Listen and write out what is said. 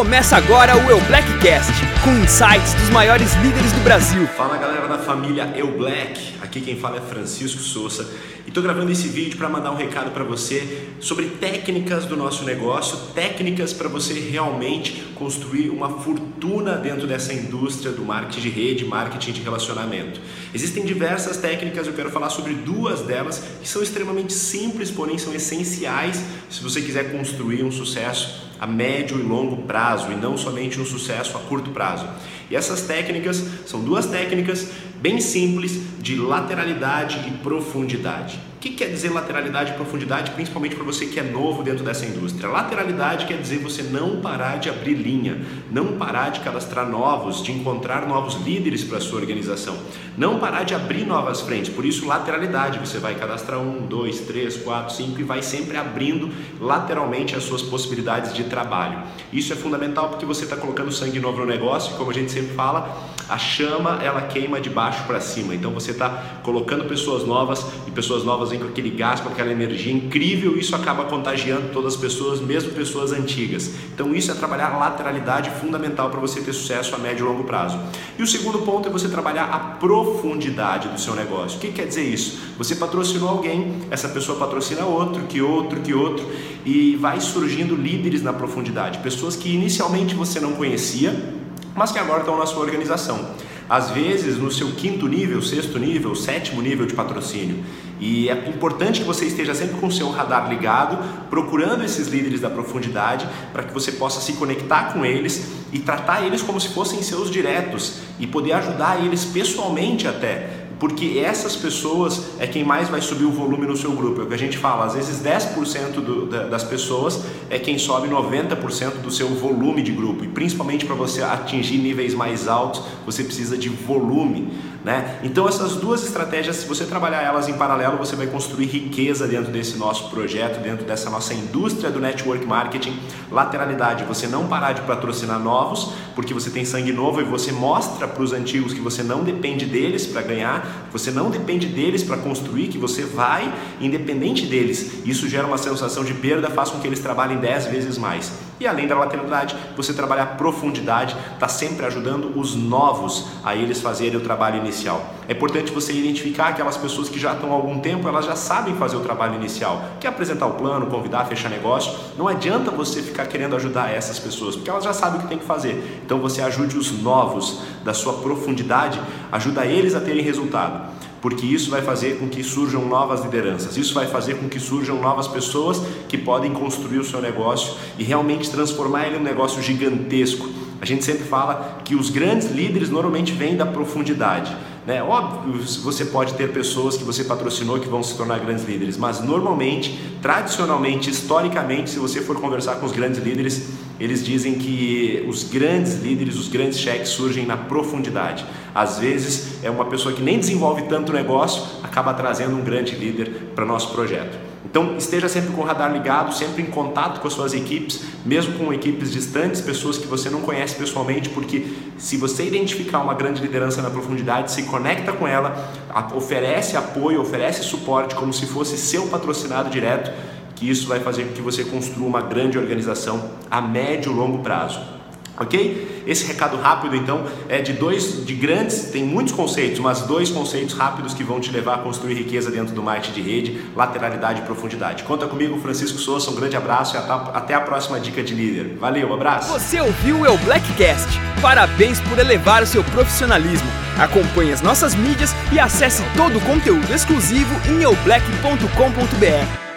Começa agora o Eu Blackcast, com insights dos maiores líderes do Brasil. Fala galera da família Eu Black, aqui quem fala é Francisco Souza e estou gravando esse vídeo para mandar um recado para você sobre técnicas do nosso negócio, técnicas para você realmente construir uma fortuna dentro dessa indústria do marketing de rede, marketing de relacionamento. Existem diversas técnicas, eu quero falar sobre duas delas que são extremamente simples, porém são essenciais se você quiser construir um sucesso a médio e longo prazo e não somente um sucesso a curto prazo. E essas técnicas são duas técnicas bem simples de lateralidade e profundidade. O que quer dizer lateralidade e profundidade, principalmente para você que é novo dentro dessa indústria? Lateralidade quer dizer você não parar de abrir linha, não parar de cadastrar novos, de encontrar novos líderes para a sua organização, não parar de abrir novas frentes. Por isso, lateralidade, você vai cadastrar um, dois, três, quatro, cinco e vai sempre abrindo lateralmente as suas possibilidades de trabalho. Isso é fundamental porque você está colocando sangue novo no negócio, como a gente sempre fala, a chama ela queima de baixo para cima. Então você está colocando pessoas novas e pessoas novas vem com aquele gás, com aquela energia incrível, isso acaba contagiando todas as pessoas, mesmo pessoas antigas. Então isso é trabalhar lateralidade fundamental para você ter sucesso a médio e longo prazo. E o segundo ponto é você trabalhar a profundidade do seu negócio. O que quer dizer isso? Você patrocinou alguém, essa pessoa patrocina outro, que outro, que outro, e vai surgindo líderes na profundidade, pessoas que inicialmente você não conhecia, mas que agora estão na sua organização às vezes no seu quinto nível, sexto nível, sétimo nível de patrocínio. E é importante que você esteja sempre com o seu radar ligado, procurando esses líderes da profundidade, para que você possa se conectar com eles e tratar eles como se fossem seus diretos e poder ajudar eles pessoalmente até porque essas pessoas é quem mais vai subir o volume no seu grupo. É o que a gente fala, às vezes 10% do, das pessoas é quem sobe 90% do seu volume de grupo. E principalmente para você atingir níveis mais altos, você precisa de volume. Né? Então essas duas estratégias, se você trabalhar elas em paralelo, você vai construir riqueza dentro desse nosso projeto, dentro dessa nossa indústria do network marketing. Lateralidade, você não parar de patrocinar novos, porque você tem sangue novo e você mostra para os antigos que você não depende deles para ganhar, você não depende deles para construir, que você vai independente deles. Isso gera uma sensação de perda, faz com que eles trabalhem 10 vezes mais. E além da lateralidade, você trabalhar profundidade, está sempre ajudando os novos a eles fazerem o trabalho inicial. É importante você identificar aquelas pessoas que já estão há algum tempo, elas já sabem fazer o trabalho inicial, que apresentar o plano, convidar, fechar negócio. Não adianta você ficar querendo ajudar essas pessoas, porque elas já sabem o que tem que fazer. Então você ajude os novos da sua profundidade, ajuda eles a terem resultado porque isso vai fazer com que surjam novas lideranças, isso vai fazer com que surjam novas pessoas que podem construir o seu negócio e realmente transformar ele em um negócio gigantesco. A gente sempre fala que os grandes líderes normalmente vêm da profundidade. Né? Óbvio, você pode ter pessoas que você patrocinou que vão se tornar grandes líderes, mas normalmente, tradicionalmente, historicamente, se você for conversar com os grandes líderes, eles dizem que os grandes líderes, os grandes cheques surgem na profundidade. Às vezes, é uma pessoa que nem desenvolve tanto negócio, acaba trazendo um grande líder para nosso projeto. Então esteja sempre com o radar ligado, sempre em contato com as suas equipes, mesmo com equipes distantes, pessoas que você não conhece pessoalmente, porque se você identificar uma grande liderança na profundidade, se conecta com ela, oferece apoio, oferece suporte como se fosse seu patrocinado direto, que isso vai fazer com que você construa uma grande organização a médio e longo prazo. Ok? Esse recado rápido então é de dois, de grandes, tem muitos conceitos, mas dois conceitos rápidos que vão te levar a construir riqueza dentro do marketing de rede, lateralidade e profundidade. Conta comigo, Francisco Souza, um grande abraço e até a próxima dica de líder. Valeu, abraço. Você ouviu o Blackcast? Parabéns por elevar o seu profissionalismo. Acompanhe as nossas mídias e acesse todo o conteúdo exclusivo em eublack.com.br.